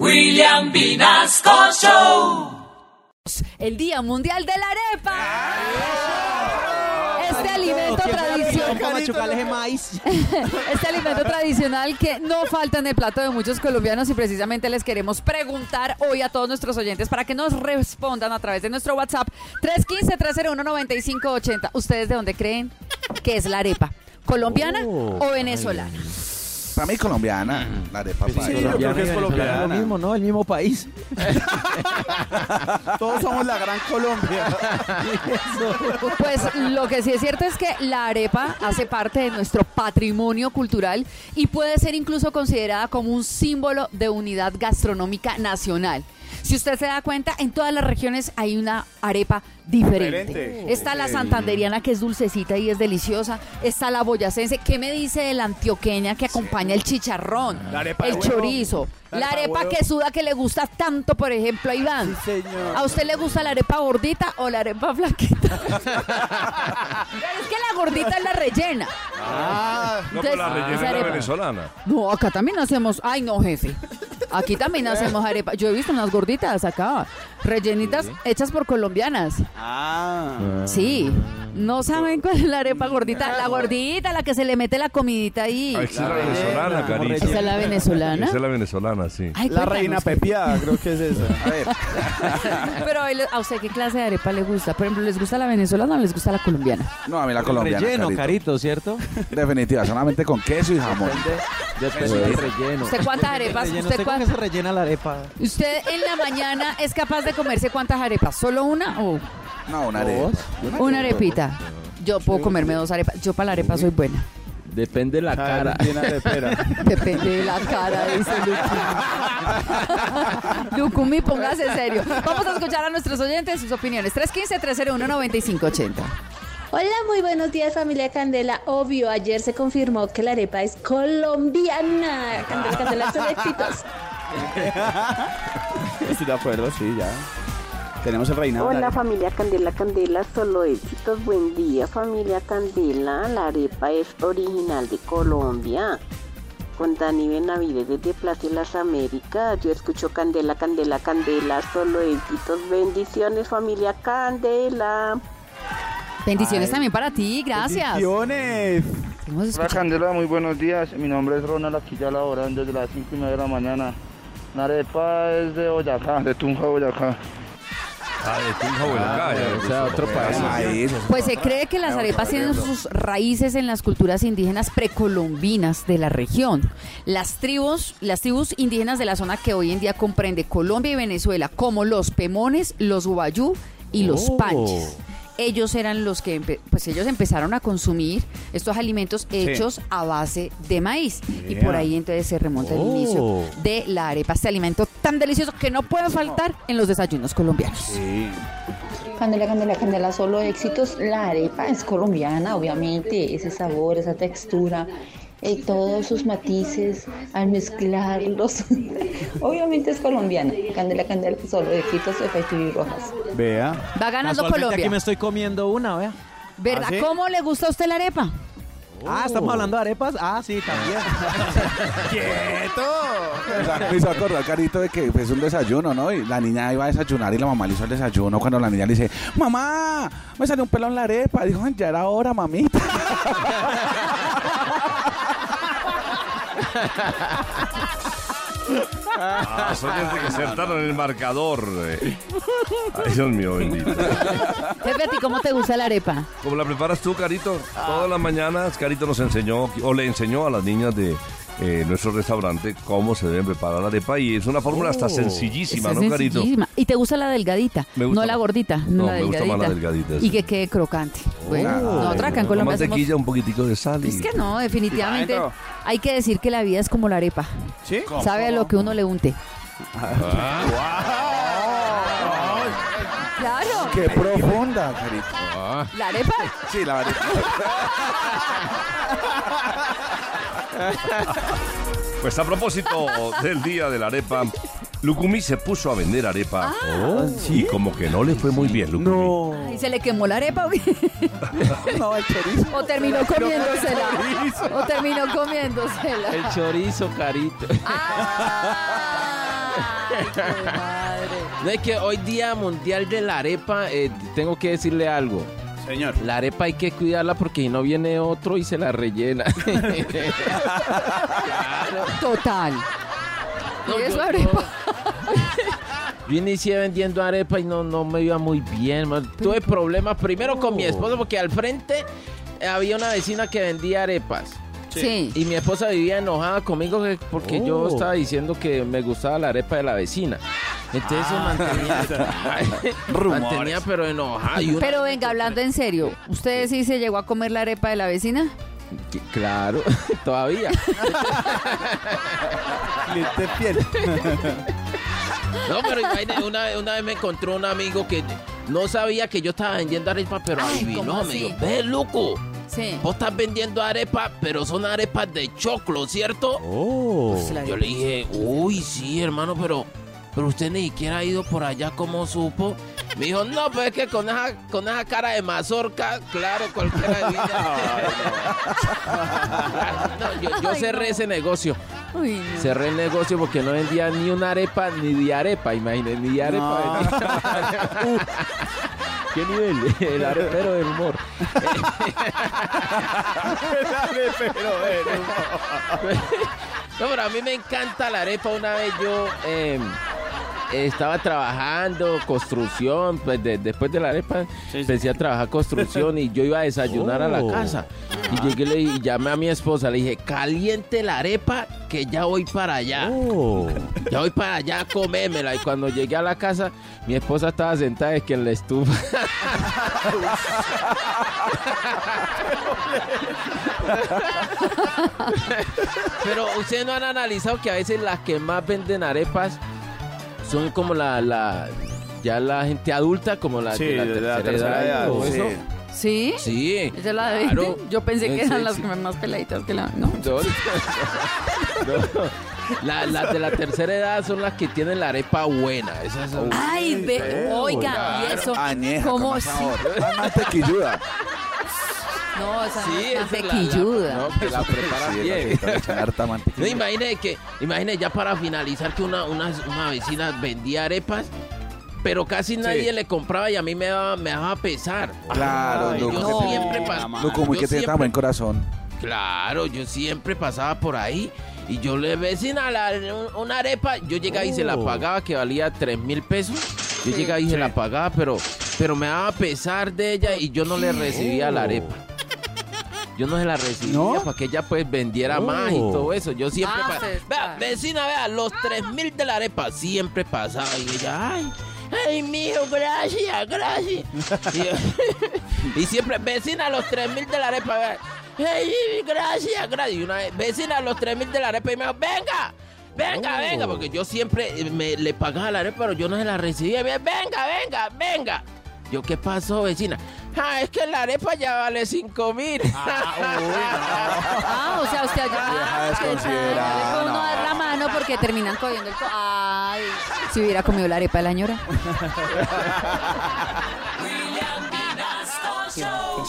William Vinasco Show. El Día Mundial de la Arepa. Este alimento tradicional. Maíz. Este alimento tradicional que no falta en el plato de muchos colombianos y precisamente les queremos preguntar hoy a todos nuestros oyentes para que nos respondan a través de nuestro WhatsApp 315-301-9580. ¿Ustedes de dónde creen que es la arepa? ¿Colombiana o venezolana? Para mí colombiana, la arepa paisa. Sí, yo creo que es colombiano. Lo mismo, ¿no? El mismo país. Todos somos la gran Colombia. Pues lo que sí es cierto es que la arepa hace parte de nuestro patrimonio cultural y puede ser incluso considerada como un símbolo de unidad gastronómica nacional. Si usted se da cuenta, en todas las regiones hay una arepa diferente. Diferente. Está la santanderiana que es dulcecita y es deliciosa. Está la boyacense. ¿Qué me dice de la antioqueña que acompaña el chicharrón? La el huevo. chorizo. La La arepa que suda que le gusta tanto, por ejemplo, a Iván. señor. ¿A usted le gusta la arepa gordita o la arepa flaquita? es que la gordita es la rellena. Ah, No, pero la Entonces, rellena es la venezolana. No, acá también hacemos. Ay, no, jefe. Aquí también hacemos arepa. Yo he visto unas gorditas acá, rellenitas hechas por colombianas. ah. Sí. ¿No saben cuál es la arepa gordita? La gordita, la que se le mete la comidita ahí. Ah, esa es la venezolana, Carita. ¿Esa es la venezolana? Esa es la venezolana, sí. Ay, La reina pepiada, creo que es esa. A ver, Pero ¿a usted qué clase de arepa le gusta? Por ejemplo, ¿les gusta la venezolana o les gusta la colombiana? no, a mí la colombiana. Relleno, Carito. carito, ¿cierto? Definitiva, solamente con queso y jamón. Depende del relleno. ¿Usted cuántas arepas? ¿Usted ¿Usted con qué cuántas? se rellena la arepa? ¿Usted en la mañana es capaz de comerse cuántas arepas? ¿Solo una o No, una arepa. una arepita? Yo puedo comerme dos arepas. Yo para la arepa soy buena. Depende de la cara. Llena de pera. Depende de la cara, dice Lucumi. Lucumi, póngase serio. Vamos a escuchar a nuestros oyentes sus opiniones. 315-301-9580. Hola, muy buenos días familia Candela. Obvio, ayer se confirmó que la arepa es colombiana. Candela, Candela, son éxitos. Estoy de acuerdo, sí, ya. Tenemos el reinado. la Hola familia Candela, Candela, solo éxitos, buen día familia Candela, la arepa es original de Colombia, con Dani Benavides desde Plaza de las Américas, yo escucho Candela, Candela, Candela, solo éxitos, bendiciones familia Candela. Bendiciones también para ti, gracias. Bendiciones. Hola Candela, muy buenos días. Mi nombre es Ronald, aquí ya laborando desde las 5 y media de la mañana. La arepa es de Boyacá, de Tunja, Boyacá. Ah, de Tunja, Boyacá, ya, o sea, otro país. Pues se cree que las arepas tienen sus raíces en las culturas indígenas precolombinas de la región. Las tribus, las tribus indígenas de la zona que hoy en día comprende Colombia y Venezuela, como los pemones, los guayú y los Oh. panches. Ellos eran los que, empe- pues ellos empezaron a consumir estos alimentos hechos a base de maíz. Y por ahí entonces se remonta el Oh. inicio de la arepa, este alimento tan delicioso que no puede faltar en los desayunos colombianos. Sí. Candela, candela, candela, solo éxitos. La arepa es colombiana, obviamente, ese sabor, esa textura, eh, todos sus matices, al mezclarlos, obviamente es colombiana. Candela, candela, solo éxitos de Festival Rojas. Vea. Va ganando Colombia. Aquí me estoy comiendo una, vea. ¿Verdad? ¿Ah, sí? ¿Cómo le gusta a usted la arepa? Ah, ¿estamos hablando de arepas? Ah, sí, también. ¡Quieto! Me hizo acordar, Carito, de que es un desayuno, ¿no? Y la niña iba a desayunar y la mamá le hizo el desayuno. Cuando la niña le dice, mamá, me salió un pelo en la arepa. Dijo, ya era hora, mamita. Ah, son desde que acertaron el marcador. eh. Ay, Dios mío, bendito. Jefe, ¿a ti cómo te gusta la arepa? ¿Cómo la preparas tú, Carito? Todas las mañanas, Carito nos enseñó, o le enseñó a las niñas de eh, nuestro restaurante cómo se deben preparar la arepa. Y es una fórmula hasta sencillísima, Está ¿no, Carito? sencillísima. ¿Y te gusta la delgadita? Me gusta no la gordita, no, No, la me gusta delgadita. más la delgadita, Y sí. que quede crocante. Bueno, Ah, nosotros acá en Con Colombia hacemos... mantequilla, un poquitico de sal. y- Es que no, definitivamente hay que decir que la vida es como la arepa. ¿Sí? Sabe a lo que uno le unte. Claro, ¡Qué profunda, Carito! la arepa. Sí, la verdad. Pues a propósito del día de la arepa, Lucumi se puso a vender arepa. Ah. Y como que no le fue muy bien, Lucumi. ¿Y se le quemó la arepa? No, el chorizo. ¿O terminó comiéndosela? ¿O terminó comiéndosela? El chorizo, carito. Ah, No es que hoy día mundial de la arepa, eh, tengo que decirle algo. Señor. La arepa hay que cuidarla porque si no viene otro y se la rellena. Total. No, ¿Y eso yo- arepa? Yo inicié vendiendo arepa y no, no me iba muy bien. man. Tuve problemas primero con mi esposo porque al frente había una vecina que vendía arepas. Sí. Y mi esposa vivía enojada conmigo que- porque yo Oh. estaba diciendo que me gustaba la arepa de la vecina. Entonces eso mantenía, mantenía pero enojada. Pero venga, hablando en serio, ¿usted sí se llegó a comer la arepa de la vecina? Claro, todavía. No, pero una, vez- una vez me encontró un amigo que no sabía que yo estaba vendiendo arepa, pero Ay, adivinó. ¿cómo Me dijo, ve, loco, Sí. vos estás vendiendo arepa, pero son arepas de choclo, ¿cierto? Oh. Yo le dije, uy, sí, hermano, pero, pero usted ni siquiera ha ido por allá, ¿cómo supo? Me dijo, no, pues es que con esa, con esa cara de mazorca, claro, cualquiera adivina. No, yo, yo Ay, cerré no. ese negocio. Uy, no. Cerré el negocio porque no vendía ni una arepa ni de arepa, imagínate, ni de arepa. vendía. ¿Qué nivel? El arepero del humor. No, pero a mí me encanta la arepa. Una vez yo eh, estaba trabajando construcción, pues de- después de la arepa empecé a trabajar construcción y yo iba a desayunar a la Oh. casa. Y llegué y le- y llamé a mi esposa, le dije, caliente la arepa que ya voy para allá. Oh. Ya voy para allá a comérmela. Y cuando llegué a la casa, mi esposa estaba sentada es que en la estufa. Pero ustedes no han analizado que a veces las que más venden arepas son como la, la ya la gente adulta, como la Sí, de la de la tercera, edad sí. eso. ¿Sí? Sí. ¿Esa es la de claro. 20? Yo pensé que eran sí, las sí. que más peladitas que la... No. No, no. La- las de la tercera edad son las que tienen la arepa buena. Esas son- Ay, ve, oiga, y eso. Añeja, ¿Cómo con sí? sabor. Más mantequilluda. No, esa no Sí, mantequilluda. no, que la preparan Sí, bien. No, imagine que, imagine ya para finalizar que una, una, una vecina vendía arepas, pero casi nadie le compraba y a mí me daba, me daba pesar. Claro, Ay, no, yo siempre no, como yo que siempre- tan buen corazón. Claro, yo siempre pasaba por ahí y yo le vecina la, un- una arepa, yo llegaba y se la Oh. pagaba que valía 3 mil pesos. Yo Sí. llegaba y se la pagaba, pero, pero me daba pesar de ella y yo no le recibía la arepa. Yo no se la recibía ¿No? para que ella pues vendiera más y Oh. todo eso. Yo siempre... Ah, vea, vecina, vea, los 3 mil de la arepa siempre pasaba y ella, ay, ay, mijo, gracias, gracias. Y, y siempre, vecina, los 3 mil de la arepa, vea, ay, gracias, gracias. Y una vez, vecina, los 3 mil de la arepa y me dijo, venga. Venga, Oh. venga, porque yo siempre eh, me, le pagaba la arepa, pero yo no se la recibía. Venga, venga, venga. Yo, ¿qué pasó, vecina? Ah, es que la arepa ya vale 5 mil. Ah, o sea, usted ah, desconsiderada, uno no. dar la mano porque terminan cogiendo el... co- Ay, si hubiera comido la arepa de la ñora. William Vinasco Show.